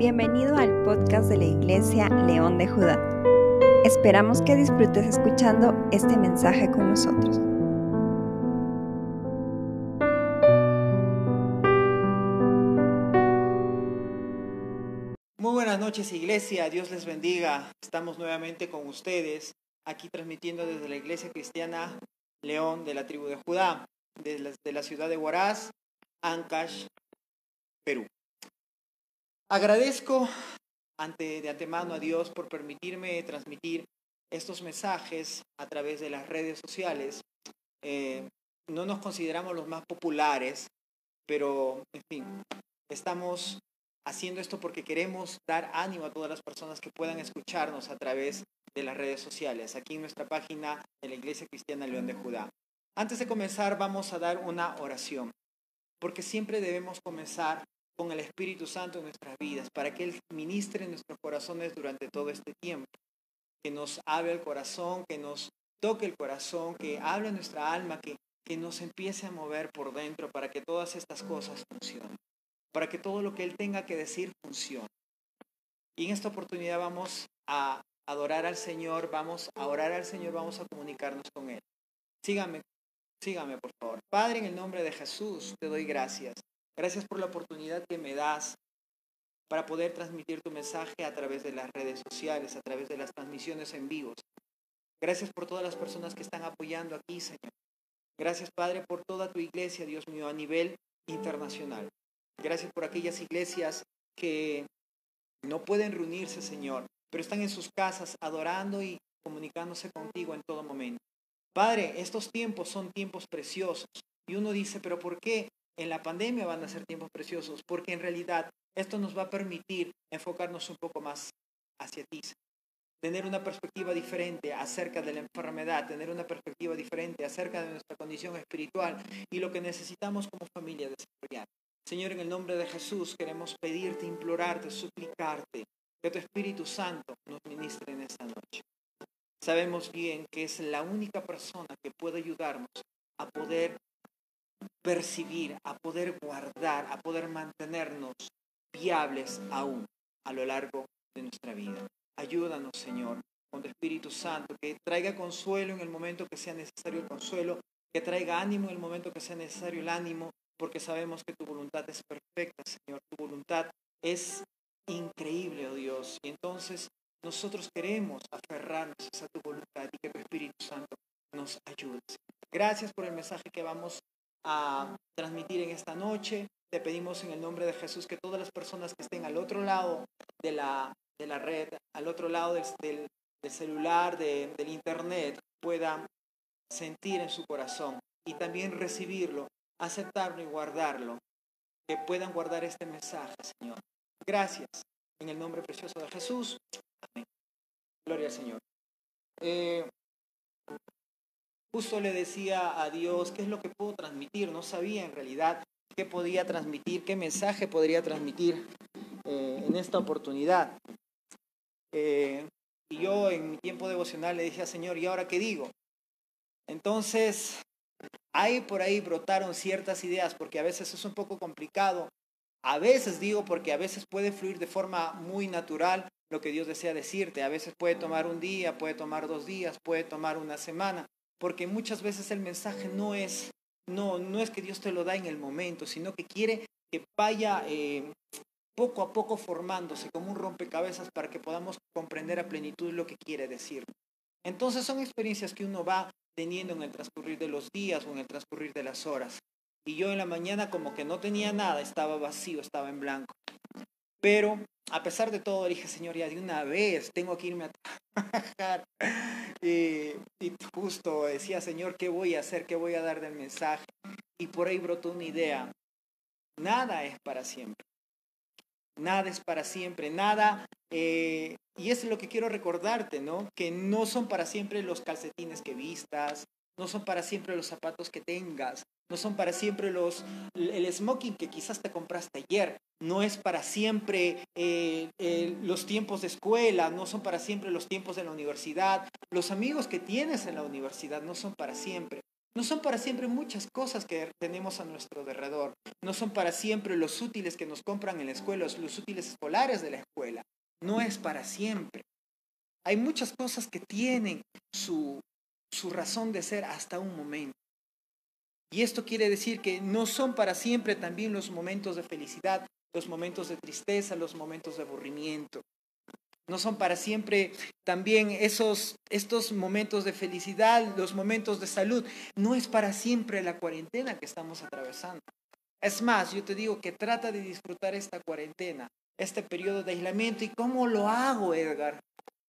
Bienvenido al podcast de la Iglesia León de Judá. Esperamos que disfrutes escuchando este mensaje con nosotros. Muy buenas noches Iglesia, Dios les bendiga. Estamos nuevamente con ustedes aquí transmitiendo desde la Iglesia Cristiana León de la tribu de Judá, de la, ciudad de Huaraz, Ancash, Perú. Agradezco ante, de antemano a Dios por permitirme transmitir estos mensajes a través de las redes sociales. Eh, no nos consideramos los más populares, pero en fin, estamos haciendo esto porque queremos dar ánimo a todas las personas que puedan escucharnos a través de las redes sociales, aquí en nuestra página de la Iglesia Cristiana León de Judá. Antes de comenzar, vamos a dar una oración, porque siempre debemos comenzar con el Espíritu Santo en nuestras vidas, para que Él ministre en nuestros corazones durante todo este tiempo, que nos hable el corazón, que nos toque el corazón, que hable nuestra alma, que, que nos empiece a mover por dentro para que todas estas cosas funcionen, para que todo lo que Él tenga que decir funcione. Y en esta oportunidad vamos a adorar al Señor, vamos a orar al Señor, vamos a comunicarnos con Él. Sígame, sígame por favor. Padre, en el nombre de Jesús, te doy gracias. Gracias por la oportunidad que me das para poder transmitir tu mensaje a través de las redes sociales, a través de las transmisiones en vivos. Gracias por todas las personas que están apoyando aquí, Señor. Gracias, Padre, por toda tu iglesia, Dios mío, a nivel internacional. Gracias por aquellas iglesias que no pueden reunirse, Señor, pero están en sus casas adorando y comunicándose contigo en todo momento. Padre, estos tiempos son tiempos preciosos. Y uno dice, pero ¿por qué en la pandemia van a ser tiempos preciosos, porque en realidad esto nos va a permitir enfocarnos un poco más hacia ti, tener una perspectiva diferente acerca de la enfermedad, tener una perspectiva diferente acerca de nuestra condición espiritual y lo que necesitamos como familia desarrollar. Señor, en el nombre de Jesús queremos pedirte, implorarte, suplicarte que tu Espíritu Santo nos ministre en esta noche. Sabemos bien que es la única persona que puede ayudarnos a poder percibir, a poder guardar, a poder mantenernos viables aún a lo largo de nuestra vida. Ayúdanos, Señor, con tu Espíritu Santo, que traiga consuelo en el momento que sea necesario el consuelo, que traiga ánimo en el momento que sea necesario el ánimo, porque sabemos que tu voluntad es perfecta, Señor. Tu voluntad es increíble, oh Dios. Y entonces nosotros queremos aferrarnos a tu voluntad y que tu Espíritu Santo nos ayude. Gracias por el mensaje que vamos a transmitir en esta noche. Te pedimos en el nombre de Jesús que todas las personas que estén al otro lado de la, de la red, al otro lado del, del, celular, del internet, puedan sentir en su corazón y también recibirlo, aceptarlo y guardarlo. Que puedan guardar este mensaje, Señor. Gracias. En el nombre precioso de Jesús. Amén. Gloria al Señor. Eh, Justo le decía a Dios qué es lo que puedo transmitir. No sabía en realidad qué podía transmitir, qué mensaje podría transmitir eh, en esta oportunidad. Eh, y yo en mi tiempo devocional le dije al Señor, ¿y ahora qué digo? Entonces, ahí por ahí brotaron ciertas ideas, porque a veces es un poco complicado. A veces digo porque a veces puede fluir de forma muy natural lo que Dios desea decirte. A veces puede tomar un día, puede tomar dos días, puede tomar una semana porque muchas veces el mensaje no es, no, no es que Dios te lo da en el momento, sino que quiere que vaya eh, poco a poco formándose como un rompecabezas para que podamos comprender a plenitud lo que quiere decir. Entonces son experiencias que uno va teniendo en el transcurrir de los días o en el transcurrir de las horas. Y yo en la mañana como que no tenía nada, estaba vacío, estaba en blanco. Pero a pesar de todo, dije, Señor, ya de una vez tengo que irme a trabajar. Y, justo decía, Señor, ¿qué voy a hacer? ¿Qué voy a dar del mensaje? Y por ahí brotó una idea. Nada es para siempre. Nada es para siempre. Nada. Eh, y eso es lo que quiero recordarte, ¿no? Que no son para siempre los calcetines que vistas, no son para siempre los zapatos que tengas, no son para siempre los, el smoking que quizás te compraste ayer, no es para siempre eh, los tiempos de escuela, no son para siempre los tiempos de la universidad, los amigos que tienes en la universidad no son para siempre. No son para siempre muchas cosas que tenemos a nuestro alrededor. No son para siempre los útiles que nos compran en la escuela, los útiles escolares de la escuela. No es para siempre. Hay muchas cosas que tienen su, su razón de ser hasta un momento. Y esto quiere decir que no son para siempre también los momentos de felicidad, los momentos de tristeza, los momentos de aburrimiento. No son para siempre también esos estos momentos de felicidad, los momentos de salud. No es para siempre la cuarentena que estamos atravesando. Es más, yo te digo que trata de disfrutar esta cuarentena, este periodo de aislamiento. ¿Y cómo lo hago, Edgar?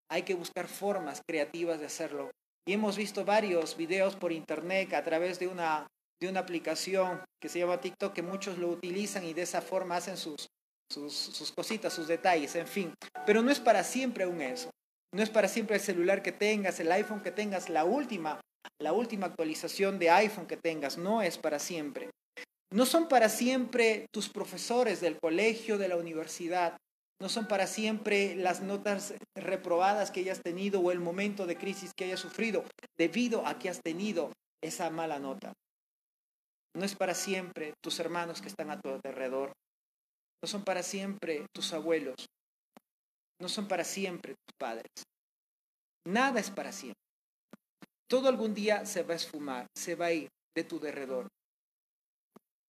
Hay que buscar formas creativas de hacerlo. Y hemos visto varios videos por internet a través de una, de una aplicación que se llama TikTok que muchos lo utilizan y de esa forma hacen sus, sus, cositas, sus detalles, en fin. Pero no es para siempre aún eso. No es para siempre el celular que tengas, el iPhone que tengas, la última, la última actualización de iPhone que tengas. No es para siempre. No son para siempre tus profesores del colegio, de la universidad. No son para siempre las notas reprobadas que hayas tenido o el momento de crisis que hayas sufrido debido a que has tenido esa mala nota. No es para siempre tus hermanos que están a tu alrededor. No son para siempre tus abuelos. No son para siempre tus padres. Nada es para siempre. Todo algún día se va a esfumar, se va a ir de tu derredor.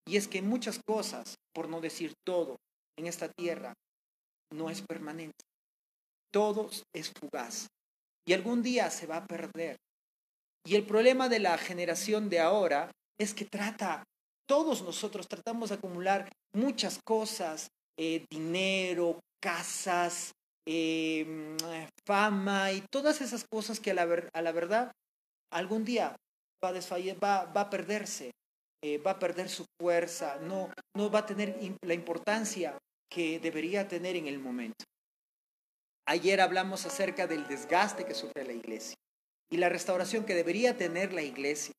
Y es que muchas cosas, por no decir todo, en esta tierra no es permanente. Todo es fugaz. Y algún día se va a perder. Y el problema de la generación de ahora es que trata todos nosotros tratamos de acumular muchas cosas, eh, dinero, casas, em, fama y todas esas cosas que a la, verdad algún día va a, va, va a perderse, eh, va a perder su fuerza, no, no va a tener la importancia que debería tener en el momento. Ayer hablamos acerca del desgaste que sufre la iglesia y la restauración que debería tener la iglesia.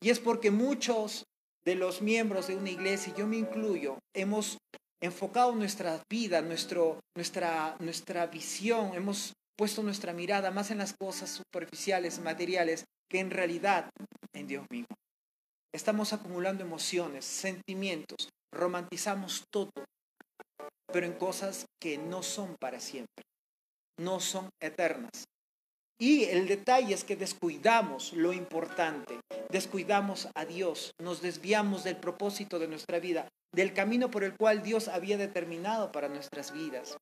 Y es porque muchos de los miembros de una iglesia, yo me incluyo, hemos enfocado nuestra vida, nuestro, nuestra, nuestra visión, hemos puesto nuestra mirada más en las cosas superficiales, materiales, que en realidad en Dios mismo. Estamos acumulando emociones, sentimientos, romantizamos todo, pero en cosas que no son para siempre, no son eternas. Y el detalle es que descuidamos lo importante, descuidamos a Dios, nos desviamos del propósito de nuestra vida, del camino por el cual Dios había determinado para nuestras vidas.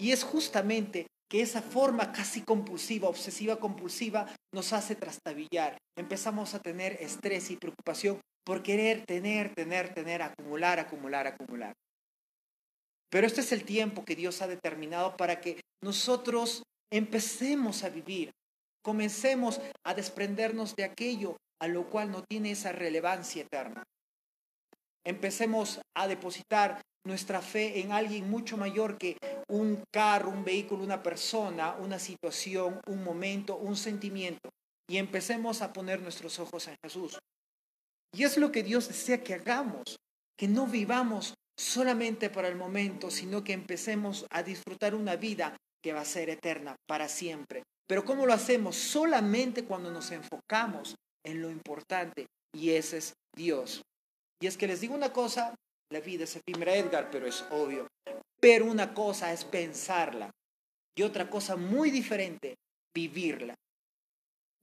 Y es justamente que esa forma casi compulsiva, obsesiva compulsiva, nos hace trastabillar. Empezamos a tener estrés y preocupación por querer tener, tener, tener, acumular, acumular, acumular. Pero este es el tiempo que Dios ha determinado para que nosotros empecemos a vivir, comencemos a desprendernos de aquello a lo cual no tiene esa relevancia eterna. Empecemos a depositar nuestra fe en alguien mucho mayor que un carro, un vehículo, una persona, una situación, un momento, un sentimiento. Y empecemos a poner nuestros ojos en Jesús. Y es lo que Dios desea que hagamos, que no vivamos solamente para el momento, sino que empecemos a disfrutar una vida que va a ser eterna para siempre. Pero ¿cómo lo hacemos? Solamente cuando nos enfocamos en lo importante y ese es Dios. Y es que les digo una cosa, la vida es efímera, Edgar, pero es obvio. Pero una cosa es pensarla y otra cosa muy diferente, vivirla.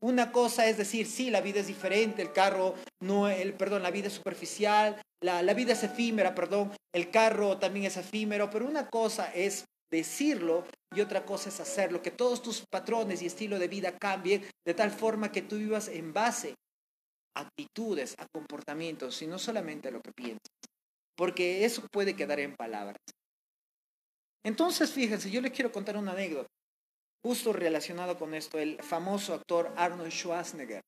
Una cosa es decir, sí, la vida es diferente, el carro, no, el, perdón, la vida es superficial, la, la vida es efímera, perdón, el carro también es efímero, pero una cosa es decirlo y otra cosa es hacerlo, que todos tus patrones y estilo de vida cambien de tal forma que tú vivas en base a actitudes, a comportamientos y no solamente a lo que piensas, porque eso puede quedar en palabras. Entonces, fíjense, yo les quiero contar una anécdota, justo relacionado con esto, el famoso actor Arnold Schwarzenegger,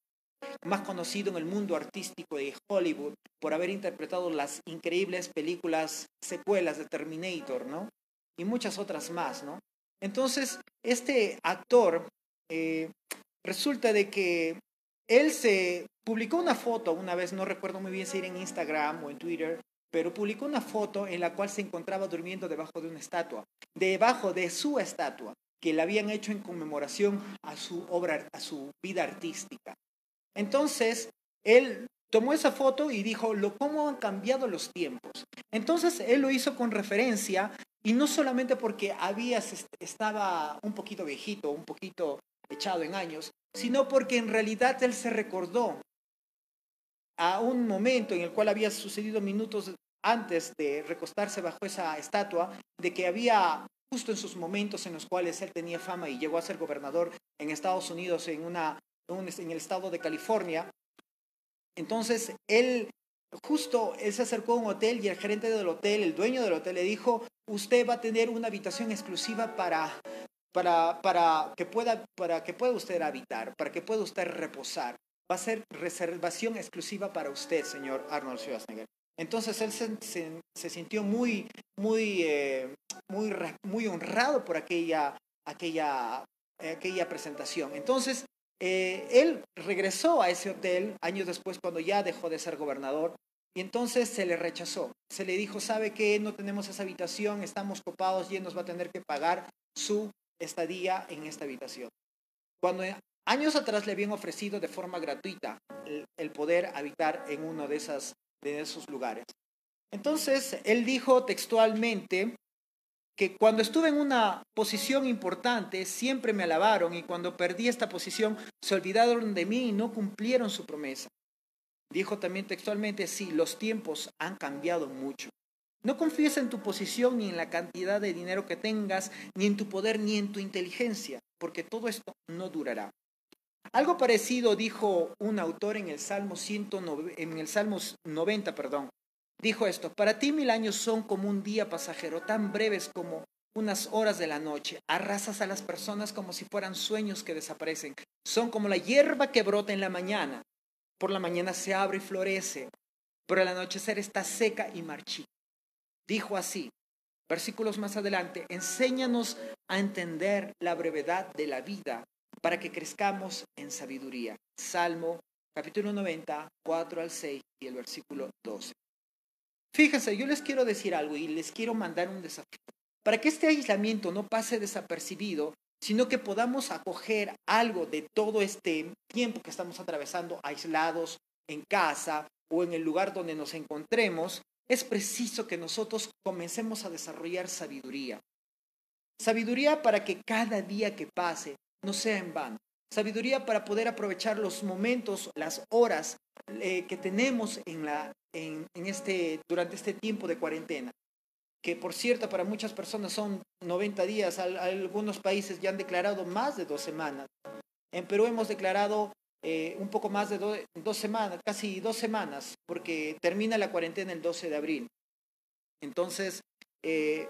más conocido en el mundo artístico de Hollywood por haber interpretado las increíbles películas secuelas de Terminator, ¿no? Y muchas otras más, ¿no? Entonces, este actor, eh, resulta de que él se publicó una foto una vez, no recuerdo muy bien si era en Instagram o en Twitter, pero publicó una foto en la cual se encontraba durmiendo debajo de una estatua, debajo de su estatua, que le habían hecho en conmemoración a su obra, a su vida artística. Entonces, él tomó esa foto y dijo, cómo han cambiado los tiempos. Entonces, él lo hizo con referencia y no solamente porque había, estaba un poquito viejito, un poquito echado en años, sino porque en realidad él se recordó a un momento en el cual había sucedido minutos antes de recostarse bajo esa estatua, de que había justo en sus momentos en los cuales él tenía fama y llegó a ser gobernador en Estados Unidos, en, una, en el estado de California. Entonces, él justo él se acercó a un hotel y el gerente del hotel, el dueño del hotel, le dijo, usted va a tener una habitación exclusiva para, para, para, que, pueda, para que pueda usted habitar, para que pueda usted reposar. Va a ser reservación exclusiva para usted, señor Arnold Schwarzenegger. Entonces él se, sintió muy, muy, eh, muy, muy honrado por aquella, aquella, aquella presentación. Entonces, eh, él regresó a ese hotel años después cuando ya dejó de ser gobernador y entonces se le rechazó. Se le dijo, sabe que no tenemos esa habitación, estamos copados y él nos va a tener que pagar su estadía en esta habitación. Cuando años atrás le habían ofrecido de forma gratuita el, poder habitar en uno de, esas, de esos lugares. Entonces, él dijo textualmente que cuando estuve en una posición importante siempre me alabaron y cuando perdí esta posición se olvidaron de mí y no cumplieron su promesa. Dijo también textualmente, sí, los tiempos han cambiado mucho. No confíes en tu posición ni en la cantidad de dinero que tengas, ni en tu poder, ni en tu inteligencia, porque todo esto no durará. Algo parecido dijo un autor en el Salmo, 109, en el Salmo 90, perdón. Dijo esto, para ti mil años son como un día pasajero, tan breves como unas horas de la noche. Arrasas a las personas como si fueran sueños que desaparecen. Son como la hierba que brota en la mañana. Por la mañana se abre y florece, pero al anochecer está seca y marchita. Dijo así, versículos más adelante, enséñanos a entender la brevedad de la vida para que crezcamos en sabiduría. Salmo capítulo 90, 4 al 6 y el versículo 12. Fíjense, yo les quiero decir algo y les quiero mandar un desafío. Para que este aislamiento no pase desapercibido, sino que podamos acoger algo de todo este tiempo que estamos atravesando aislados en casa o en el lugar donde nos encontremos, es preciso que nosotros comencemos a desarrollar sabiduría. Sabiduría para que cada día que pase no sea en vano. Sabiduría para poder aprovechar los momentos, las horas eh, que tenemos en la, en, este, durante este tiempo de cuarentena. Que por cierto, para muchas personas son 90 días. Algunos países ya han declarado más de dos semanas. En Perú hemos declarado eh, un poco más de dos semanas, casi dos semanas, porque termina la cuarentena el 12 de abril. Entonces, eh,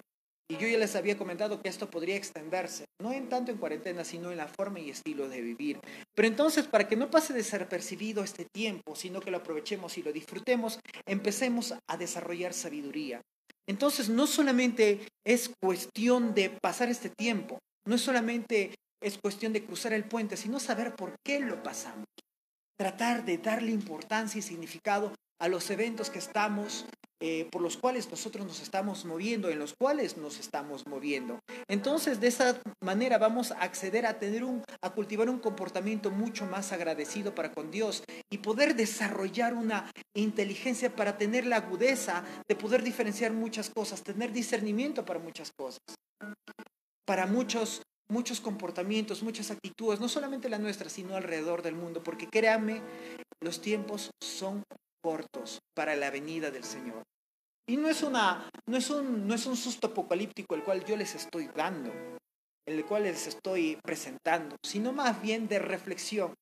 y yo ya les había comentado que esto podría extenderse, no en tanto en cuarentena, sino en la forma y estilo de vivir. Pero entonces, para que no pase desapercibido este tiempo, sino que lo aprovechemos y lo disfrutemos, empecemos a desarrollar sabiduría. Entonces, no solamente es cuestión de pasar este tiempo, no es solamente es cuestión de cruzar el puente, sino saber por qué lo pasamos. Tratar de darle importancia y significado a los eventos que estamos eh, por los cuales nosotros nos estamos moviendo, en los cuales nos estamos moviendo. Entonces, de esa manera vamos a acceder a tener un, a cultivar un comportamiento mucho más agradecido para con Dios y poder desarrollar una inteligencia para tener la agudeza de poder diferenciar muchas cosas, tener discernimiento para muchas cosas. Para muchos muchos comportamientos, muchas actitudes, no solamente la nuestra, sino alrededor del mundo, porque créanme, los tiempos son cortos para la venida del Señor. Y no es, una, no, es un, no es un susto apocalíptico el cual yo les estoy dando, el cual les estoy presentando, sino más bien de reflexión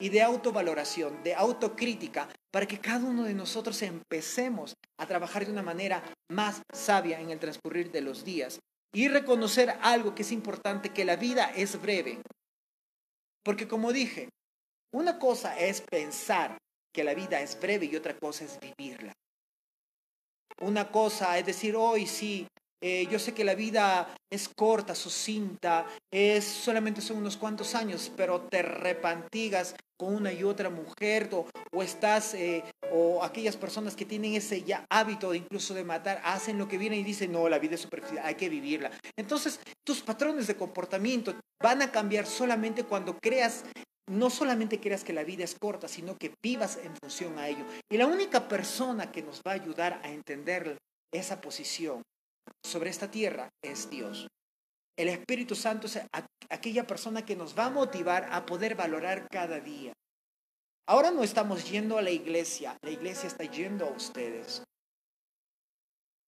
y de autovaloración, de autocrítica, para que cada uno de nosotros empecemos a trabajar de una manera más sabia en el transcurrir de los días y reconocer algo que es importante, que la vida es breve. Porque como dije, una cosa es pensar que la vida es breve y otra cosa es vivirla una cosa, es decir, hoy sí, eh, yo sé que la vida es corta, sucinta, es solamente son unos cuantos años, pero te repantigas con una y otra mujer o, estás, eh, o aquellas personas que tienen ese ya hábito de incluso de matar, hacen lo que viene y dicen, no, la vida es superficial, hay que vivirla. Entonces, tus patrones de comportamiento van a cambiar solamente cuando creas no solamente creas que la vida es corta, sino que vivas en función a ello. Y la única persona que nos va a ayudar a entender esa posición sobre esta tierra es Dios. El Espíritu Santo es aquella persona que nos va a motivar a poder valorar cada día. Ahora no estamos yendo a la iglesia, la iglesia está yendo a ustedes.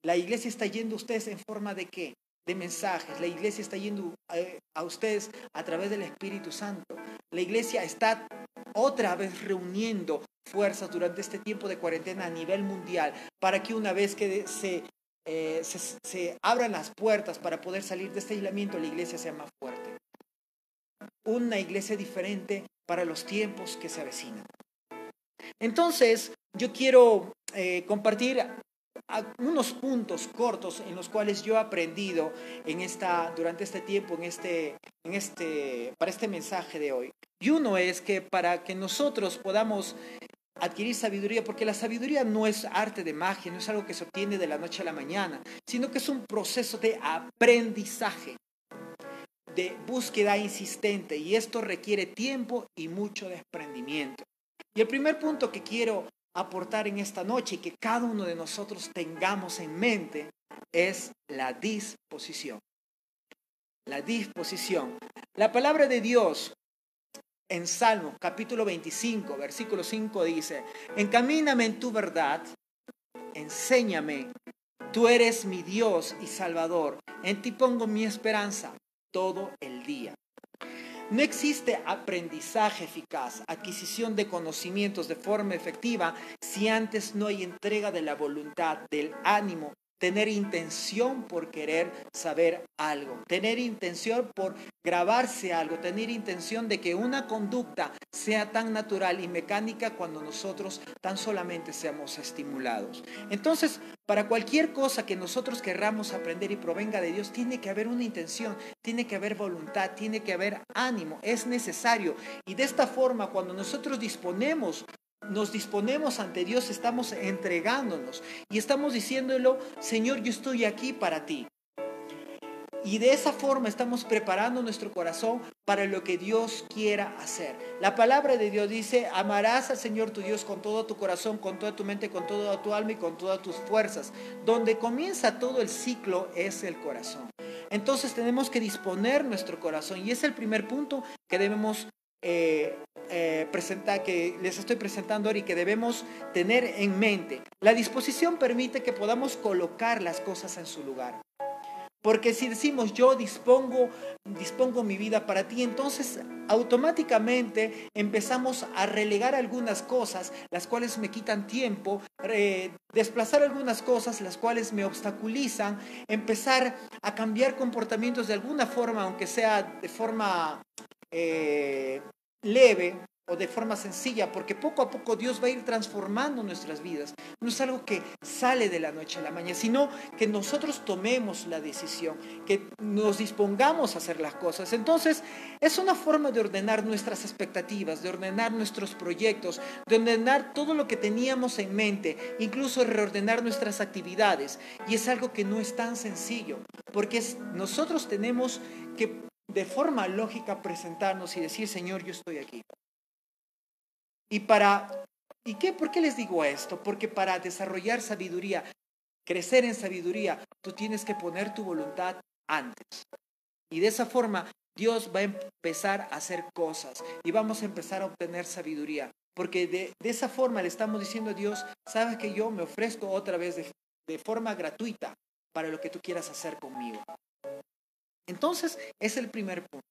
La iglesia está yendo a ustedes en forma de qué? De mensajes. La iglesia está yendo eh, a, ustedes a través del Espíritu Santo. La iglesia está otra vez reuniendo fuerzas durante este tiempo de cuarentena a nivel mundial para que una vez que se, eh, se, abran las puertas para poder salir de este aislamiento, la iglesia sea más fuerte. Una iglesia diferente para los tiempos que se avecinan. Entonces, yo quiero eh, compartir unos puntos cortos en los cuales yo he aprendido en esta, durante este tiempo, en este, en este, para este mensaje de hoy. Y uno es que para que nosotros podamos adquirir sabiduría, porque la sabiduría no es arte de magia, no es algo que se obtiene de la noche a la mañana, sino que es un proceso de aprendizaje de búsqueda insistente y esto requiere tiempo y mucho desprendimiento. Y el primer punto que quiero aportar en esta noche y que cada uno de nosotros tengamos en mente es la disposición. La disposición. La palabra de Dios en Salmo capítulo 25, versículo 5 dice, encamíname en tu verdad, enséñame, tú eres mi Dios y Salvador, en ti pongo mi esperanza todo el día. No existe aprendizaje eficaz, adquisición de conocimientos de forma efectiva si antes no hay entrega de la voluntad, del ánimo, tener intención por querer saber algo, tener intención por grabarse algo, tener intención de que una conducta sea tan natural y mecánica cuando nosotros tan solamente seamos estimulados. Entonces, para cualquier cosa que nosotros querramos aprender y provenga de Dios, tiene que haber una intención, tiene que haber voluntad, tiene que haber ánimo, es necesario. Y de esta forma, cuando nosotros disponemos nos disponemos ante Dios, estamos entregándonos y estamos diciéndolo, Señor, yo estoy aquí para ti. Y de esa forma estamos preparando nuestro corazón para lo que Dios quiera hacer. La palabra de Dios dice, amarás al Señor tu Dios con todo tu corazón, con toda tu mente, con toda tu alma y con todas tus fuerzas. Donde comienza todo el ciclo es el corazón. Entonces tenemos que disponer nuestro corazón y es el primer punto que debemos eh, eh, presenta, que les estoy presentando ahora y que debemos tener en mente. La disposición permite que podamos colocar las cosas en su lugar. Porque si decimos yo dispongo, dispongo mi vida para ti, entonces automáticamente empezamos a relegar algunas cosas, las cuales me quitan tiempo, desplazar algunas cosas, las cuales me obstaculizan, empezar a cambiar comportamientos de alguna forma, aunque sea de forma eh, leve o de forma sencilla, porque poco a poco Dios va a ir transformando nuestras vidas. No es algo que sale de la noche a la mañana, sino que nosotros tomemos la decisión, que nos dispongamos a hacer las cosas. Entonces, es una forma de ordenar nuestras expectativas, de ordenar nuestros proyectos, de ordenar todo lo que teníamos en mente, incluso reordenar nuestras actividades. Y es algo que no es tan sencillo, porque nosotros tenemos que de forma lógica presentarnos y decir, Señor, yo estoy aquí. Y para, ¿y qué? ¿Por qué les digo esto? Porque para desarrollar sabiduría, crecer en sabiduría, tú tienes que poner tu voluntad antes. Y de esa forma Dios va a empezar a hacer cosas y vamos a empezar a obtener sabiduría. Porque de, esa forma le estamos diciendo a Dios, sabes que yo me ofrezco otra vez de forma gratuita para lo que tú quieras hacer conmigo. Entonces, es el primer punto.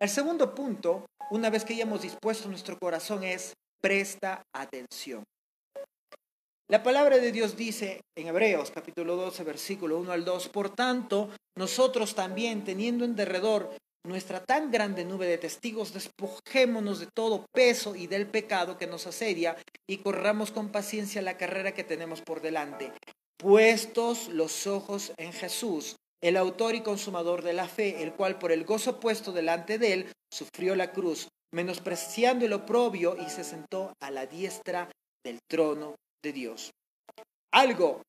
El segundo punto, una vez que hayamos dispuesto nuestro corazón, es presta atención. La palabra de Dios dice en Hebreos capítulo 12, versículo 1 al 2, por tanto, nosotros también, teniendo en derredor nuestra tan grande nube de testigos, despojémonos de todo peso y del pecado que nos asedia y corramos con paciencia la carrera que tenemos por delante, puestos los ojos en Jesús el autor y consumador de la fe, el cual por el gozo puesto delante de él sufrió la cruz, menospreciando el oprobio y se sentó a la diestra del trono de Dios. Algo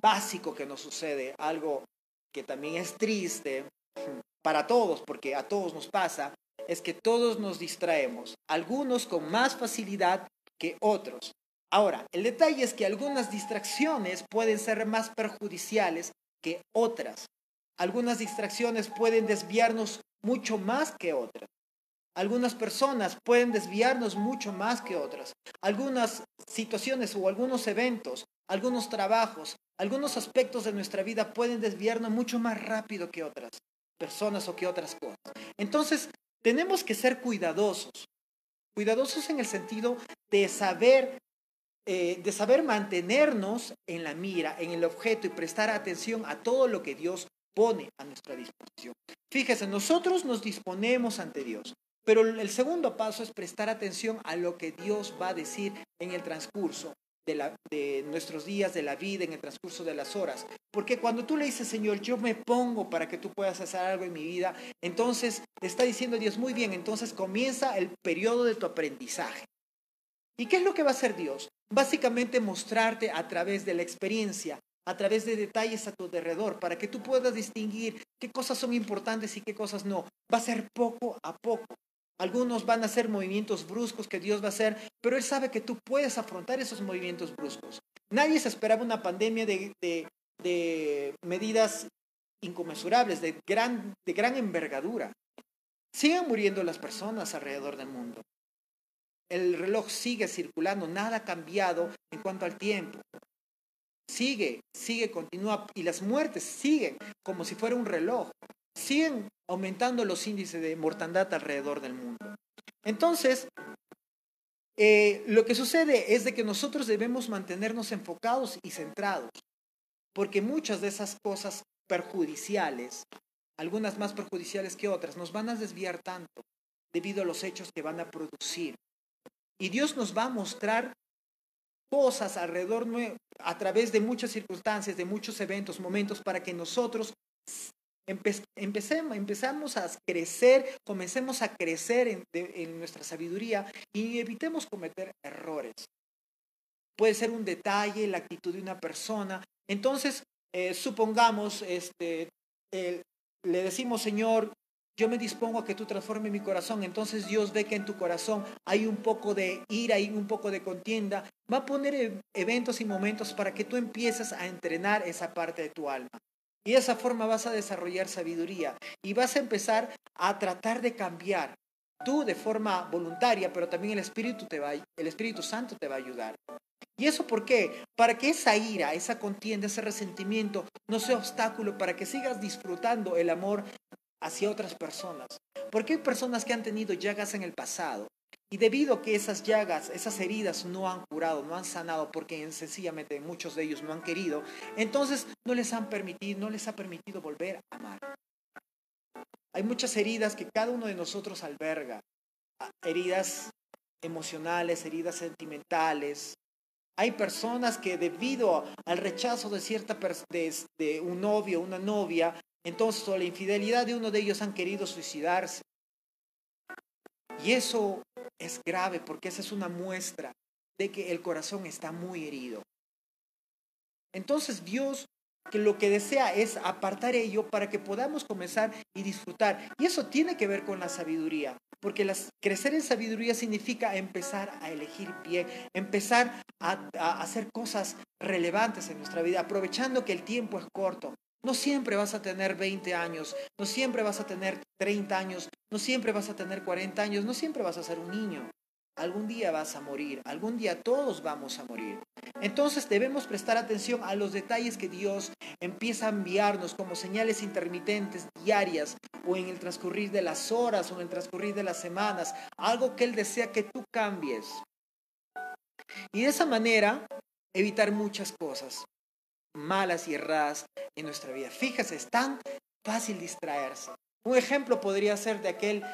básico que nos sucede, algo que también es triste para todos, porque a todos nos pasa, es que todos nos distraemos, algunos con más facilidad que otros. Ahora, el detalle es que algunas distracciones pueden ser más perjudiciales que otras. Algunas distracciones pueden desviarnos mucho más que otras. Algunas personas pueden desviarnos mucho más que otras. Algunas situaciones o algunos eventos, algunos trabajos, algunos aspectos de nuestra vida pueden desviarnos mucho más rápido que otras personas o que otras cosas. Entonces, tenemos que ser cuidadosos. Cuidadosos en el sentido de saber eh, de saber mantenernos en la mira, en el objeto y prestar atención a todo lo que Dios pone a nuestra disposición. Fíjese, nosotros nos disponemos ante Dios, pero el segundo paso es prestar atención a lo que Dios va a decir en el transcurso de, la, de, nuestros días, de la vida, en el transcurso de las horas. Porque cuando tú le dices, Señor, yo me pongo para que tú puedas hacer algo en mi vida, entonces te está diciendo Dios, muy bien, entonces comienza el periodo de tu aprendizaje. ¿Y qué es lo que va a hacer Dios? Básicamente mostrarte a través de la experiencia, a través de detalles a tu alrededor, para que tú puedas distinguir qué cosas son importantes y qué cosas no. Va a ser poco a poco. Algunos van a hacer movimientos bruscos que Dios va a hacer, pero Él sabe que tú puedes afrontar esos movimientos bruscos. Nadie se esperaba una pandemia de, de medidas inconmensurables, de gran, de gran envergadura. Siguen muriendo las personas alrededor del mundo el reloj sigue circulando, nada ha cambiado en cuanto al tiempo. Sigue, sigue, continúa, y las muertes siguen como si fuera un reloj. Siguen aumentando los índices de mortandad alrededor del mundo. Entonces, eh, lo que sucede es de que nosotros debemos mantenernos enfocados y centrados, porque muchas de esas cosas perjudiciales, algunas más perjudiciales que otras, nos van a desviar tanto debido a los hechos que van a producir. Y Dios nos va a mostrar cosas alrededor a través de muchas circunstancias, de muchos eventos, momentos, para que nosotros empecemos, empezamos a crecer, comencemos a crecer en, nuestra sabiduría y evitemos cometer errores. Puede ser un detalle, la actitud de una persona. Entonces, eh, supongamos, este, le decimos, Señor, yo me dispongo a que tú transformes mi corazón. Entonces Dios ve que en tu corazón hay un poco de ira y un poco de contienda. Va a poner e-, eventos y momentos para que tú empieces a entrenar esa parte de tu alma. Y de esa forma vas a desarrollar sabiduría y vas a empezar a tratar de cambiar. Tú de forma voluntaria, pero también el Espíritu, te va, el Espíritu Santo te va a ayudar. ¿Y eso por qué? Para que esa ira, esa contienda, ese resentimiento no sea obstáculo para que sigas disfrutando el amor hacia otras personas. Porque hay personas que han tenido llagas en el pasado y debido a que esas llagas, esas heridas no han curado, no han sanado, porque sencillamente muchos de ellos no han querido, entonces no les han permitido, no les ha permitido volver a amar. Hay muchas heridas que cada uno de nosotros alberga, ah, heridas emocionales, heridas sentimentales. Hay personas que debido al rechazo de cierta de, de un novio, una novia, entonces, por la infidelidad de uno de ellos han querido suicidarse. Y eso es grave porque esa es una muestra de que el corazón está muy herido. Entonces Dios que lo que desea es apartar ello para que podamos comenzar y disfrutar. Y eso tiene que ver con la sabiduría, porque crecer en sabiduría significa empezar a elegir bien, empezar a, a hacer cosas relevantes en nuestra vida, aprovechando que el tiempo es corto. No siempre vas a tener 20 años, no siempre vas a tener 30 años, no siempre vas a tener 40 años, no siempre vas a ser un niño. Algún día vas a morir, algún día todos vamos a morir. Entonces debemos prestar atención a los detalles que Dios empieza a enviarnos como señales intermitentes diarias o en el transcurrir de las horas o en el transcurrir de las semanas, algo que Él desea que tú cambies. Y de esa manera evitar muchas cosas malas y erradas en nuestra vida. Fíjese, es tan fácil distraerse. Un ejemplo podría ser de aquel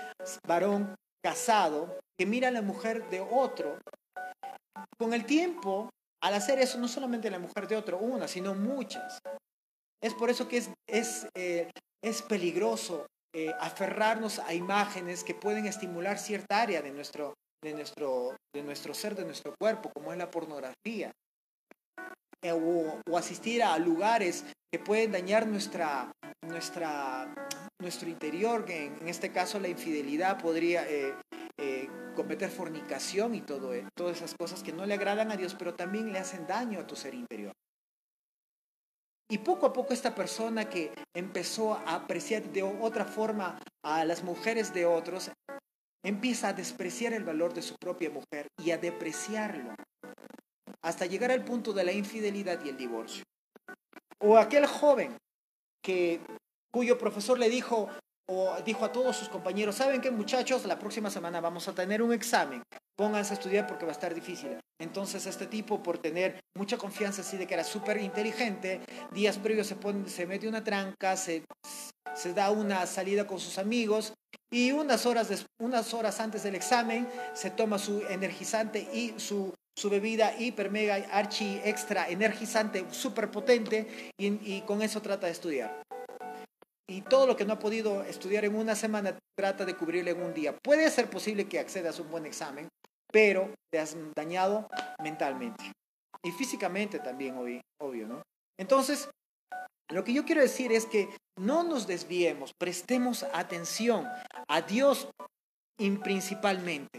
varón casado que mira a la mujer de otro. Con el tiempo, al hacer eso, no solamente la mujer de otro, una, sino muchas. Es por eso que es, es, eh, es peligroso eh, aferrarnos a imágenes que pueden estimular cierta área de nuestro, de, nuestro, de nuestro ser, de nuestro cuerpo, como es la pornografía. Eh, o, asistir a lugares que pueden dañar nuestra, nuestro interior, que en, este caso la infidelidad podría eh, eh, cometer fornicación y todo, todas esas cosas que no le agradan a Dios, pero también le hacen daño a tu ser interior. Y poco a poco esta persona que empezó a apreciar de otra forma a las mujeres de otros, empieza a despreciar el valor de su propia mujer y a depreciarlo, hasta llegar al punto de la infidelidad y el divorcio. O aquel joven que, cuyo profesor le dijo, o dijo a todos sus compañeros, ¿saben qué muchachos? La próxima semana vamos a tener un examen. Pónganse a estudiar porque va a estar difícil. Entonces este tipo, por tener mucha confianza así de que era súper inteligente, días previos se, pone, se mete una tranca, se, se da una salida con sus amigos y unas horas, unas horas antes del examen se toma su energizante y su, su bebida hiper, mega, archi, extra energizante, súper potente y, con eso trata de estudiar y todo lo que no ha podido estudiar en una semana trata de cubrirlo en un día. Puede ser posible que accedas a un buen examen, pero te has dañado mentalmente y físicamente también, obvio, ¿no? Entonces, lo que yo quiero decir es que no nos desviemos, prestemos atención a Dios principalmente.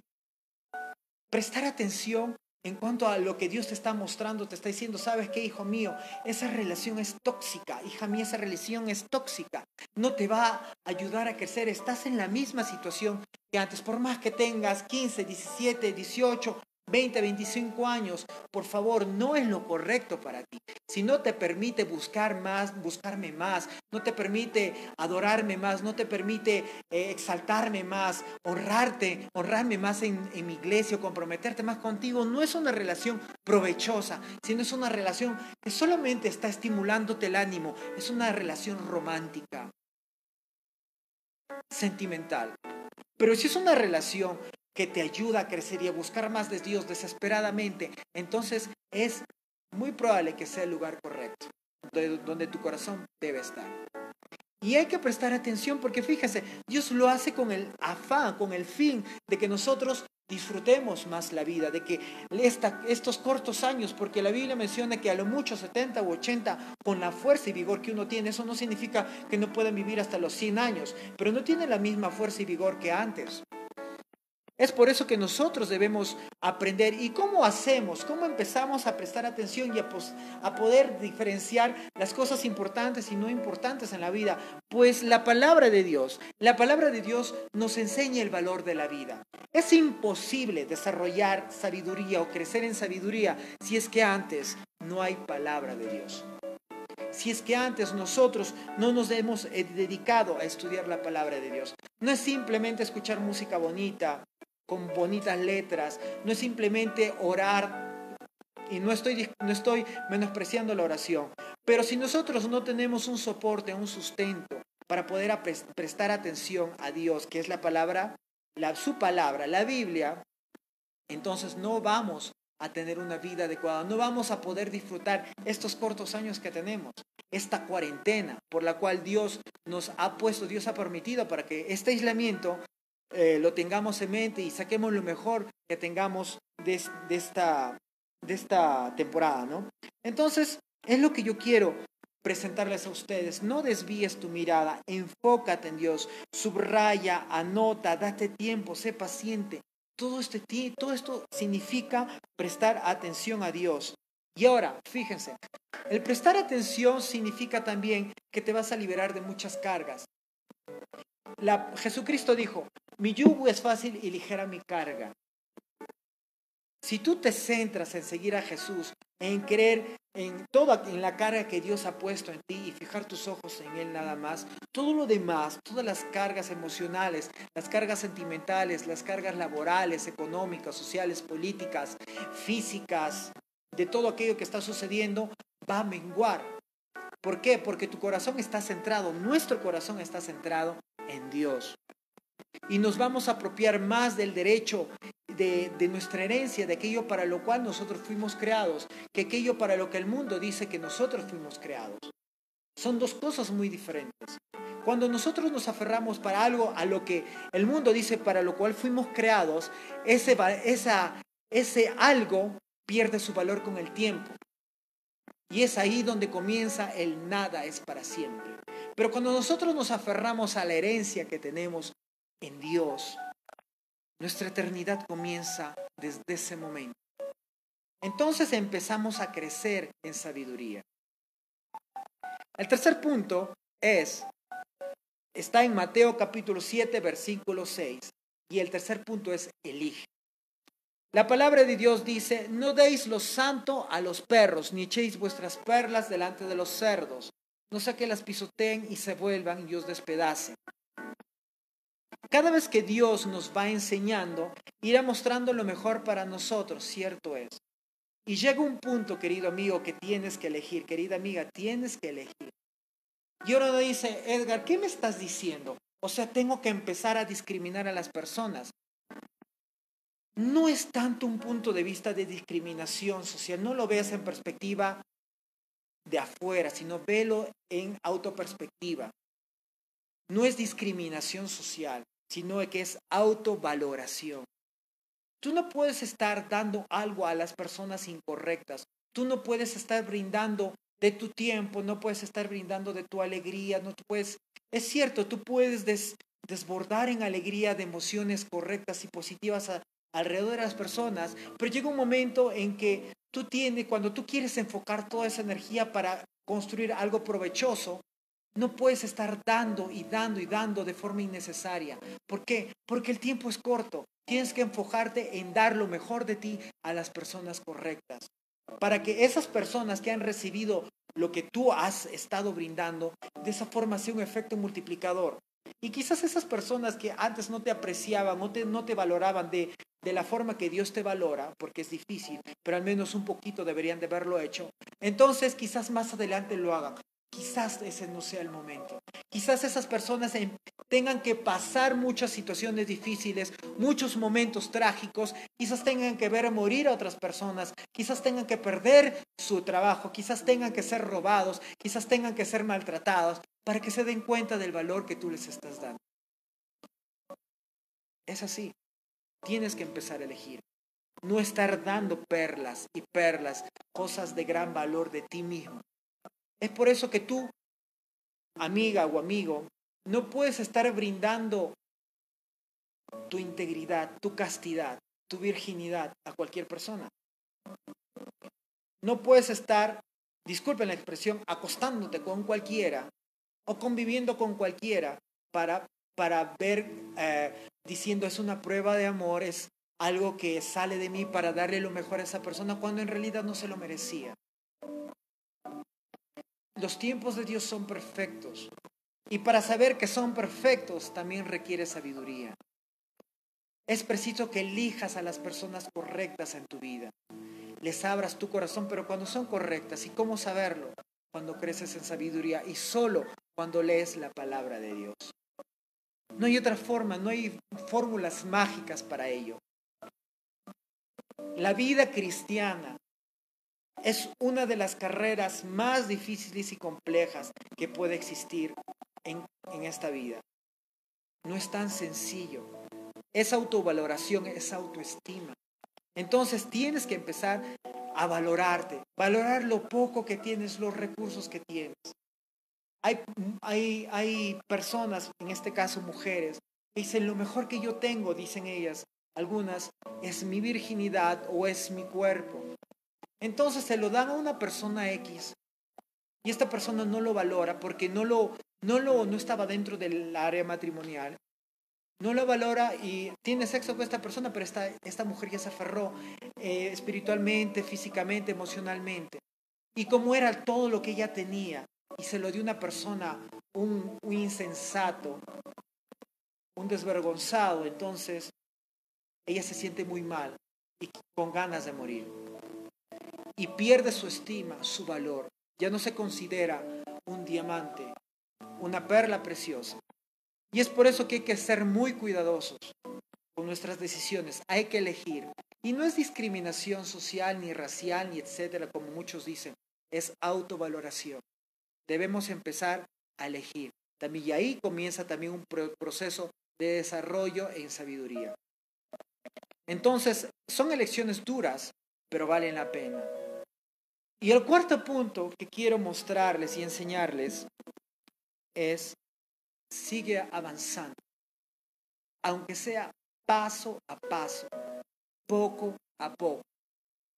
Prestar atención en cuanto a lo que Dios te está mostrando, te está diciendo, ¿sabes qué, hijo mío? Esa relación es tóxica, hija mía, esa relación es tóxica. No te va a ayudar a crecer. Estás en la misma situación que antes, por más que tengas 15, 17, 18, 20, 25 años, por favor, no es lo correcto para ti. Si no te permite buscar más, buscarme más, no te permite adorarme más, no te permite eh, exaltarme más, honrarte, honrarme más en, en mi iglesia, comprometerte más contigo, no es una relación provechosa, sino es una relación que solamente está estimulándote el ánimo, es una relación romántica, sentimental. Pero si es una relación que te ayuda a crecer y a buscar más de Dios desesperadamente, entonces es muy probable que sea el lugar correcto, donde, tu corazón debe estar. Y hay que prestar atención porque fíjese, Dios lo hace con el afán, con el fin de que nosotros disfrutemos más la vida, de que estos cortos años, porque la Biblia menciona que a lo mucho 70 u 80, con la fuerza y vigor que uno tiene, eso no significa que no puedan vivir hasta los 100 años, pero no tiene la misma fuerza y vigor que antes. Es por eso que nosotros debemos aprender. ¿Y cómo hacemos? ¿Cómo empezamos a prestar atención y a, poder diferenciar las cosas importantes y no importantes en la vida? Pues la palabra de Dios, la palabra de Dios nos enseña el valor de la vida. Es imposible desarrollar sabiduría o crecer en sabiduría si es que antes no hay palabra de Dios si es que antes nosotros no nos hemos eh, dedicado a estudiar la palabra de Dios. No es simplemente escuchar música bonita, con bonitas letras, no es simplemente orar, y no estoy, no estoy menospreciando la oración, pero si nosotros no tenemos un soporte, un sustento para poder prestar atención a Dios, que es la palabra, la, su palabra, la Biblia, entonces no vamos a tener una vida adecuada, no vamos a poder disfrutar estos cortos años que tenemos, esta cuarentena por la cual Dios nos ha puesto, Dios ha permitido para que este aislamiento eh, lo tengamos en mente y saquemos lo mejor que tengamos de, esta, de esta temporada, ¿no? Entonces, es lo que yo quiero presentarles a ustedes. No desvíes tu mirada, enfócate en Dios, subraya, anota, date tiempo, sé paciente. Todo, este, todo esto significa prestar atención a Dios. Y ahora, fíjense, el prestar atención significa también que te vas a liberar de muchas cargas. Jesucristo dijo, mi yugo es fácil y ligera mi carga. Si tú te centras en seguir a Jesús, en creer en toda en la carga que Dios ha puesto en ti y fijar tus ojos en Él nada más, todo lo demás, todas las cargas emocionales, las cargas sentimentales, las cargas laborales, económicas, sociales, políticas, físicas, de todo aquello que está sucediendo, va a menguar. ¿Por qué? Porque tu corazón está centrado, nuestro corazón está centrado en Dios. Y nos vamos a apropiar más del derecho de, nuestra herencia, de aquello para lo cual nosotros fuimos creados, que aquello para lo que el mundo dice que nosotros fuimos creados. Son dos cosas muy diferentes. Cuando nosotros nos aferramos para algo a lo que el mundo dice para lo cual fuimos creados, ese, esa, ese algo pierde su valor con el tiempo. Y es ahí donde comienza el nada es para siempre. Pero cuando nosotros nos aferramos a la herencia que tenemos en Dios, nuestra eternidad comienza desde ese momento. Entonces empezamos a crecer en sabiduría. El tercer punto es, está en Mateo capítulo 7, versículo 6. Y el tercer punto es, elige. La palabra de Dios dice, no deis lo santo a los perros, ni echéis vuestras perlas delante de los cerdos, no sea que las pisoteen y se vuelvan y os despedacen. Cada vez que Dios nos va enseñando, irá mostrando lo mejor para nosotros, cierto es. Y llega un punto, querido amigo, que tienes que elegir, querida amiga, tienes que elegir. Y ahora dice, Edgar, ¿qué me estás diciendo? O sea, tengo que empezar a discriminar a las personas. No es tanto un punto de vista de discriminación social, no lo veas en perspectiva de afuera, sino velo en autoperspectiva. No es discriminación social, sino que es autovaloración. Tú no puedes estar dando algo a las personas incorrectas. Tú no puedes estar brindando de tu tiempo, no puedes estar brindando de tu alegría, no puedes... Es cierto, tú puedes desbordar en alegría de emociones correctas y positivas alrededor de las personas, pero llega un momento en que tú tienes, cuando tú quieres enfocar toda esa energía para construir algo provechoso, no puedes estar dando y dando y dando de forma innecesaria. ¿Por qué? Porque el tiempo es corto. Tienes que enfocarte en dar lo mejor de ti a las personas correctas. Para que esas personas que han recibido lo que tú has estado brindando, de esa forma sea un efecto multiplicador. Y quizás esas personas que antes no te apreciaban, no te, no te valoraban de, de la forma que Dios te valora, porque es difícil, pero al menos un poquito deberían de haberlo hecho, entonces quizás más adelante lo hagan. Quizás ese no sea el momento. Quizás esas personas tengan que pasar muchas situaciones difíciles, muchos momentos trágicos, quizás tengan que ver morir a otras personas, quizás tengan que perder su trabajo, quizás tengan que ser robados, quizás tengan que ser maltratados, para que se den cuenta del valor que tú les estás dando. Es así. Tienes que empezar a elegir. No estar dando perlas y perlas, cosas de gran valor de ti mismo es por eso que tú, amiga o amigo, no puedes estar brindando tu integridad, tu castidad, tu virginidad a cualquier persona. No puedes estar, disculpen la expresión, acostándote con cualquiera o conviviendo con cualquiera para, para ver, eh, diciendo es una prueba de amor, es algo que sale de mí para darle lo mejor a esa persona cuando en realidad no se lo merecía. Los tiempos de Dios son perfectos. Y para saber que son perfectos también requiere sabiduría. Es preciso que elijas a las personas correctas en tu vida. Les abras tu corazón, pero cuando son correctas. ¿Y cómo saberlo? Cuando creces en sabiduría y solo cuando lees la palabra de Dios. No hay otra forma, no hay fórmulas mágicas para ello. La vida cristiana es una de las carreras más difíciles y complejas que puede existir en, esta vida. No es tan sencillo. Es autovaloración, es autoestima. Entonces tienes que empezar a valorarte, valorar lo poco que tienes, los recursos que tienes. Hay, hay, hay personas, en este caso mujeres, que dicen lo mejor que yo tengo, dicen ellas, algunas, es mi virginidad o es mi cuerpo. Entonces se lo dan a una persona X y esta persona no lo valora porque no lo no lo no estaba dentro del área matrimonial. No lo valora y tiene sexo con esta persona, pero esta, esta mujer ya se aferró eh, espiritualmente, físicamente, emocionalmente. Y como era todo lo que ella tenía y se lo dio una persona, un, un insensato, un desvergonzado, entonces ella se siente muy mal y con ganas de morir y pierde su estima, su valor. Ya no se considera un diamante, una perla preciosa. Y es por eso que hay que ser muy cuidadosos con nuestras decisiones. Hay que elegir. Y no es discriminación social, ni racial, ni etcétera, como muchos dicen. Es autovaloración. Debemos empezar a elegir. También, y ahí comienza también un proceso de desarrollo en sabiduría. Entonces, son elecciones duras, pero valen la pena. Y el cuarto punto que quiero mostrarles y enseñarles es sigue avanzando, aunque sea paso a paso, poco a poco.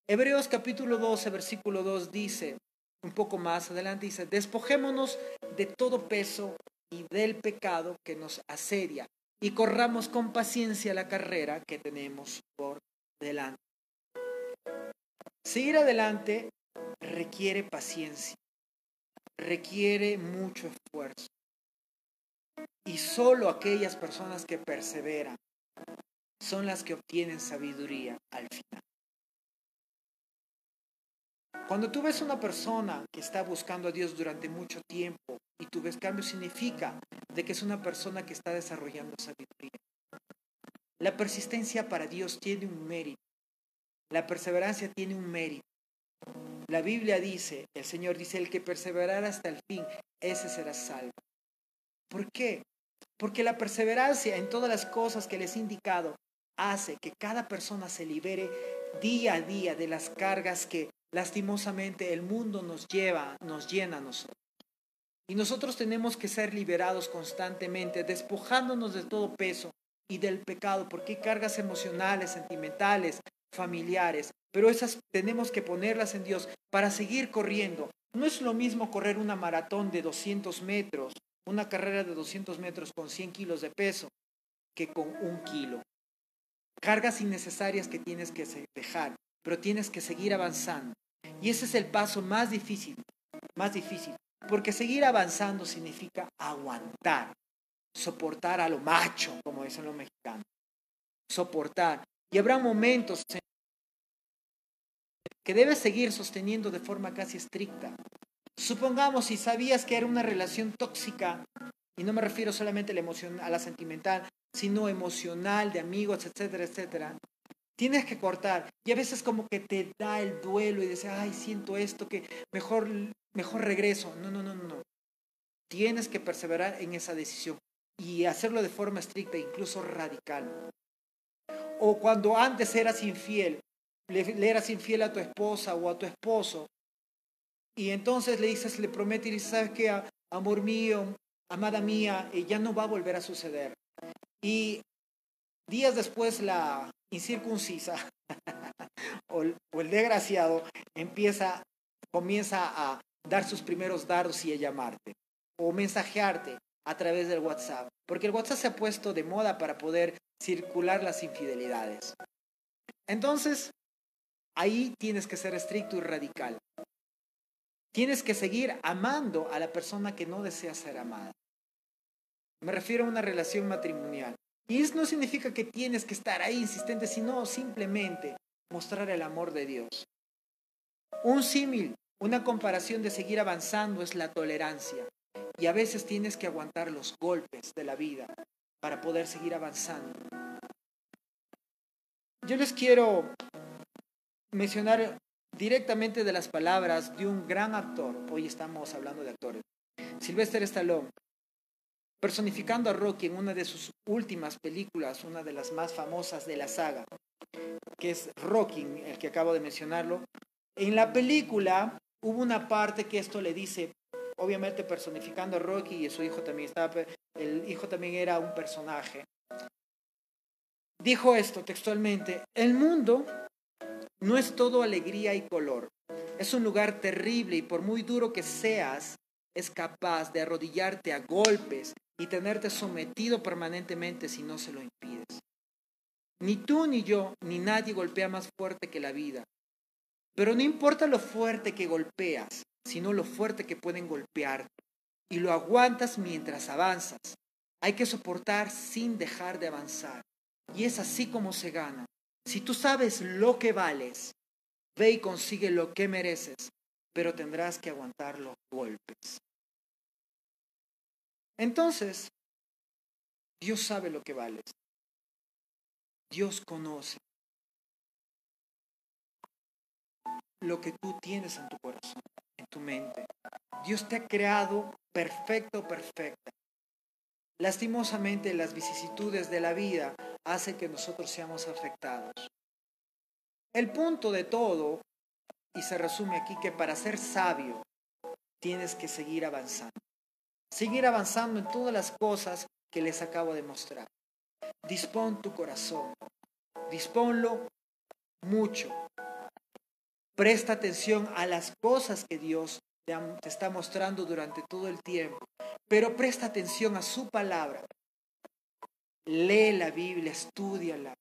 Hebreos capítulo 12, versículo 2 dice, un poco más adelante dice, despojémonos de todo peso y del pecado que nos asedia y corramos con paciencia la carrera que tenemos por delante. Seguir adelante requiere paciencia, requiere mucho esfuerzo. Y solo aquellas personas que perseveran son las que obtienen sabiduría al final. Cuando tú ves una persona que está buscando a Dios durante mucho tiempo y tú ves cambio, significa de que es una persona que está desarrollando sabiduría. La persistencia para Dios tiene un mérito. La perseverancia tiene un mérito. La Biblia dice, el Señor dice, el que perseverará hasta el fin, ese será salvo. ¿Por qué? Porque la perseverancia en todas las cosas que les he indicado hace que cada persona se libere día a día de las cargas que lastimosamente el mundo nos lleva, nos llena a nosotros. Y nosotros tenemos que ser liberados constantemente, despojándonos de todo peso y del pecado, porque hay cargas emocionales, sentimentales, familiares, pero esas tenemos que ponerlas en Dios para seguir corriendo. No es lo mismo correr una maratón de 200 metros, una carrera de 200 metros con 100 kilos de peso, que con un kilo. Cargas innecesarias que tienes que dejar, pero tienes que seguir avanzando. Y ese es el paso más difícil, más difícil, porque seguir avanzando significa aguantar, soportar a lo macho, como dicen los mexicanos, soportar. Y habrá momentos que debes seguir sosteniendo de forma casi estricta. Supongamos si sabías que era una relación tóxica, y no me refiero solamente a la, emoción, a la sentimental, sino emocional, de amigos, etcétera, etcétera. Tienes que cortar. Y a veces como que te da el duelo y dices, ay, siento esto, que mejor, mejor regreso. No, no, no, no. Tienes que perseverar en esa decisión y hacerlo de forma estricta, incluso radical. O cuando antes eras infiel, le, eras infiel a tu esposa o a tu esposo, y entonces le dices, le prometes y dices, ¿sabes qué? Amor mío, amada mía, eh, ya no va a volver a suceder. Y días después la incircuncisa o, el desgraciado empieza, comienza a dar sus primeros dardos y a llamarte o mensajearte a través del WhatsApp, porque el WhatsApp se ha puesto de moda para poder circular las infidelidades. Entonces, ahí tienes que ser estricto y radical. Tienes que seguir amando a la persona que no desea ser amada. Me refiero a una relación matrimonial. Y eso no significa que tienes que estar ahí insistente, sino simplemente mostrar el amor de Dios. Un símil, una comparación de seguir avanzando es la tolerancia. Y a veces tienes que aguantar los golpes de la vida para poder seguir avanzando. Yo les quiero mencionar directamente de las palabras de un gran actor. Hoy estamos hablando de actores. Sylvester Stallone, personificando a Rocky en una de sus últimas películas, una de las más famosas de la saga, que es Rocky, el que acabo de mencionarlo. En la película hubo una parte que esto le dice, obviamente personificando a Rocky y su hijo también estaba, el hijo también era un personaje. Dijo esto textualmente, el mundo no es todo alegría y color. Es un lugar terrible y por muy duro que seas, es capaz de arrodillarte a golpes y tenerte sometido permanentemente si no se lo impides. Ni tú ni yo, ni nadie golpea más fuerte que la vida. Pero no importa lo fuerte que golpeas, sino lo fuerte que pueden golpearte. Y lo aguantas mientras avanzas. Hay que soportar sin dejar de avanzar. Y es así como se gana. Si tú sabes lo que vales, ve y consigue lo que mereces, pero tendrás que aguantar los golpes. Entonces, Dios sabe lo que vales. Dios conoce lo que tú tienes en tu corazón, en tu mente. Dios te ha creado perfecto, perfecta. Lastimosamente las vicisitudes de la vida hacen que nosotros seamos afectados. El punto de todo, y se resume aquí, que para ser sabio tienes que seguir avanzando. seguir avanzando en todas las cosas que les acabo de mostrar. Dispón tu corazón, disponlo mucho. Presta atención a las cosas que Dios te está mostrando durante todo el tiempo, pero presta atención a su palabra. Lee la Biblia, estudiala,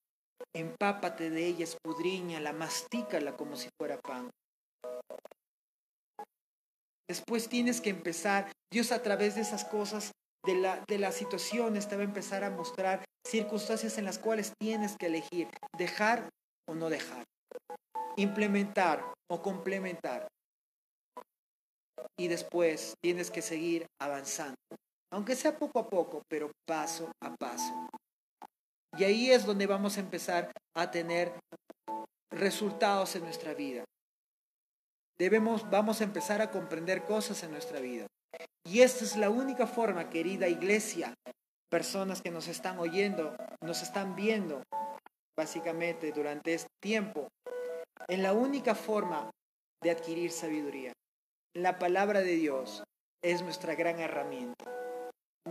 empápate de ella, escudriñala, mastícala como si fuera pan. Después tienes que empezar, Dios a través de esas cosas, de, la, de las situaciones, te va a empezar a mostrar circunstancias en las cuales tienes que elegir, dejar o no dejar, implementar o complementar. Y después tienes que seguir avanzando, aunque sea poco a poco, pero paso a paso. Y ahí es donde vamos a empezar a tener resultados en nuestra vida. Debemos, vamos a empezar a comprender cosas en nuestra vida. Y esta es la única forma, querida iglesia, personas que nos están oyendo, nos están viendo, básicamente durante este tiempo, en la única forma de adquirir sabiduría. La palabra de Dios es nuestra gran herramienta.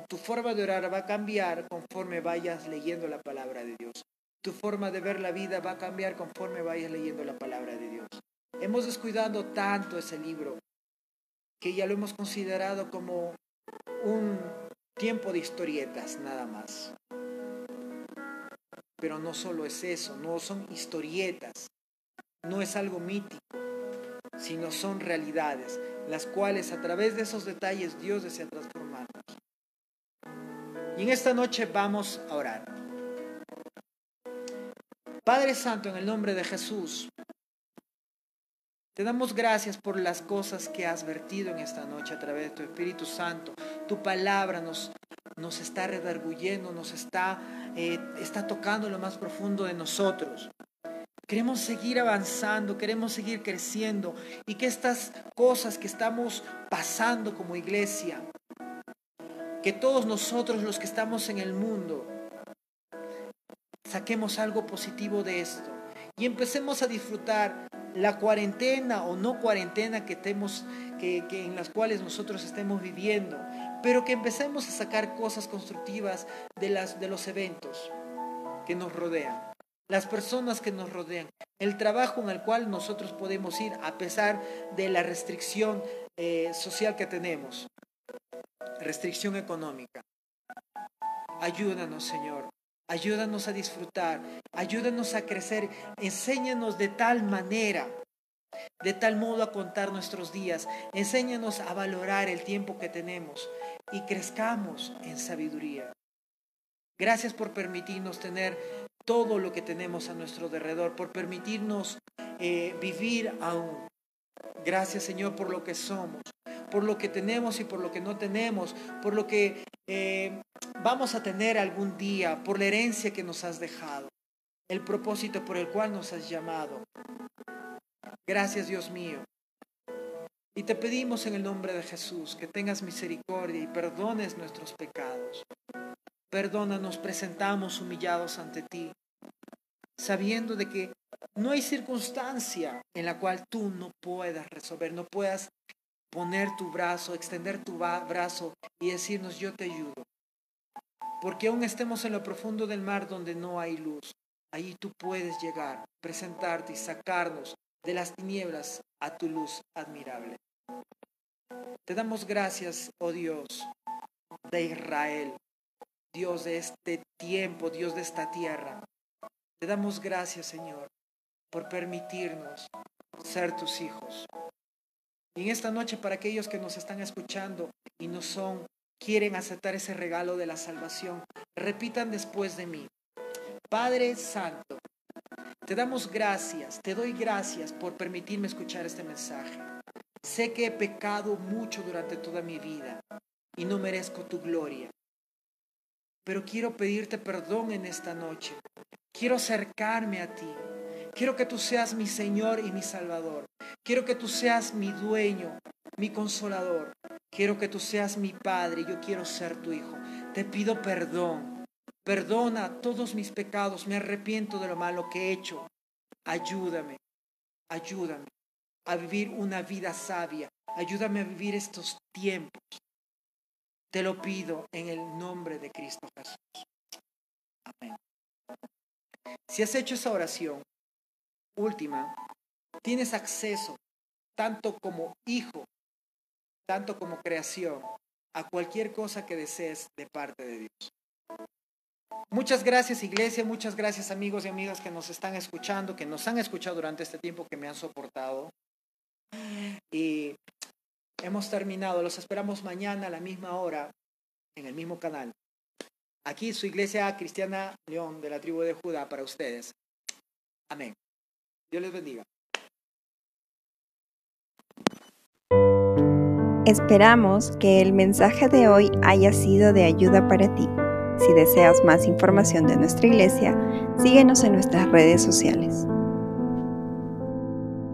Tu forma de orar va a cambiar conforme vayas leyendo la palabra de Dios. Tu forma de ver la vida va a cambiar conforme vayas leyendo la palabra de Dios. Hemos descuidado tanto ese libro que ya lo hemos considerado como un tiempo de historietas nada más. Pero no solo es eso, no son historietas, no es algo mítico, sino son realidades, las cuales a través de esos detalles Dios desea transformarnos. Y en esta noche vamos a orar. Padre Santo, en el nombre de Jesús, te damos gracias por las cosas que has vertido en esta noche a través de tu Espíritu Santo. Tu palabra nos, nos está redarguyendo, nos está, eh, está tocando lo más profundo de nosotros. Queremos seguir avanzando, queremos seguir creciendo. Y que estas cosas que estamos pasando como iglesia, que todos nosotros los que estamos en el mundo, saquemos algo positivo de esto. Y empecemos a disfrutar la cuarentena o no cuarentena que, tenemos, que, que en las cuales nosotros estemos viviendo, pero que empecemos a sacar cosas constructivas de, las, de los eventos que nos rodean, las personas que nos rodean, el trabajo en el cual nosotros podemos ir a pesar de la restricción eh, social que tenemos restricción económica. Ayúdanos, Señor. Ayúdanos a disfrutar. Ayúdanos a crecer. Enséñanos de tal manera, de tal modo a contar nuestros días. Enséñanos a valorar el tiempo que tenemos y crezcamos en sabiduría. Gracias por permitirnos tener todo lo que tenemos a nuestro alrededor, por permitirnos eh, vivir aún. Gracias Señor por lo que somos por lo que tenemos y por lo que no tenemos, por lo que eh, vamos a tener algún día, por la herencia que nos has dejado, el propósito por el cual nos has llamado. Gracias Dios mío. Y te pedimos en el nombre de Jesús que tengas misericordia y perdones nuestros pecados. Perdónanos, presentamos humillados ante ti, sabiendo de que no hay circunstancia en la cual tú no puedas resolver, no puedas poner tu brazo, extender tu brazo y decirnos, yo te ayudo. Porque aún estemos en lo profundo del mar donde no hay luz, allí tú puedes llegar, presentarte y sacarnos de las tinieblas a tu luz admirable. Te damos gracias, oh Dios de Israel, Dios de este tiempo, Dios de esta tierra. Te damos gracias, Señor, por permitirnos ser tus hijos. Y en esta noche, para aquellos que nos están escuchando y no son, quieren aceptar ese regalo de la salvación, repitan después de mí. Padre Santo, te damos gracias, te doy gracias por permitirme escuchar este mensaje. Sé que he pecado mucho durante toda mi vida y no merezco tu gloria. Pero quiero pedirte perdón en esta noche. Quiero acercarme a ti. Quiero que tú seas mi Señor y mi Salvador. Quiero que tú seas mi dueño, mi consolador. Quiero que tú seas mi Padre. Yo quiero ser tu Hijo. Te pido perdón. Perdona todos mis pecados. Me arrepiento de lo malo que he hecho. Ayúdame. Ayúdame a vivir una vida sabia. Ayúdame a vivir estos tiempos Te lo pido en el nombre de Cristo Jesús. Amén. Si has hecho esa oración última, tienes acceso, tanto como hijo, tanto como creación, a cualquier cosa que desees de parte de Dios. Muchas gracias iglesia, muchas gracias amigos y amigas que nos están escuchando, que nos han escuchado durante este tiempo, que me han soportado. Y hemos terminado, los esperamos mañana a la misma hora en el mismo canal. Aquí su iglesia cristiana León de la tribu de Judá para ustedes. Amén. Dios les bendiga. Esperamos que el mensaje de hoy haya sido de ayuda para ti. Si deseas más información de nuestra iglesia, síguenos en nuestras redes sociales.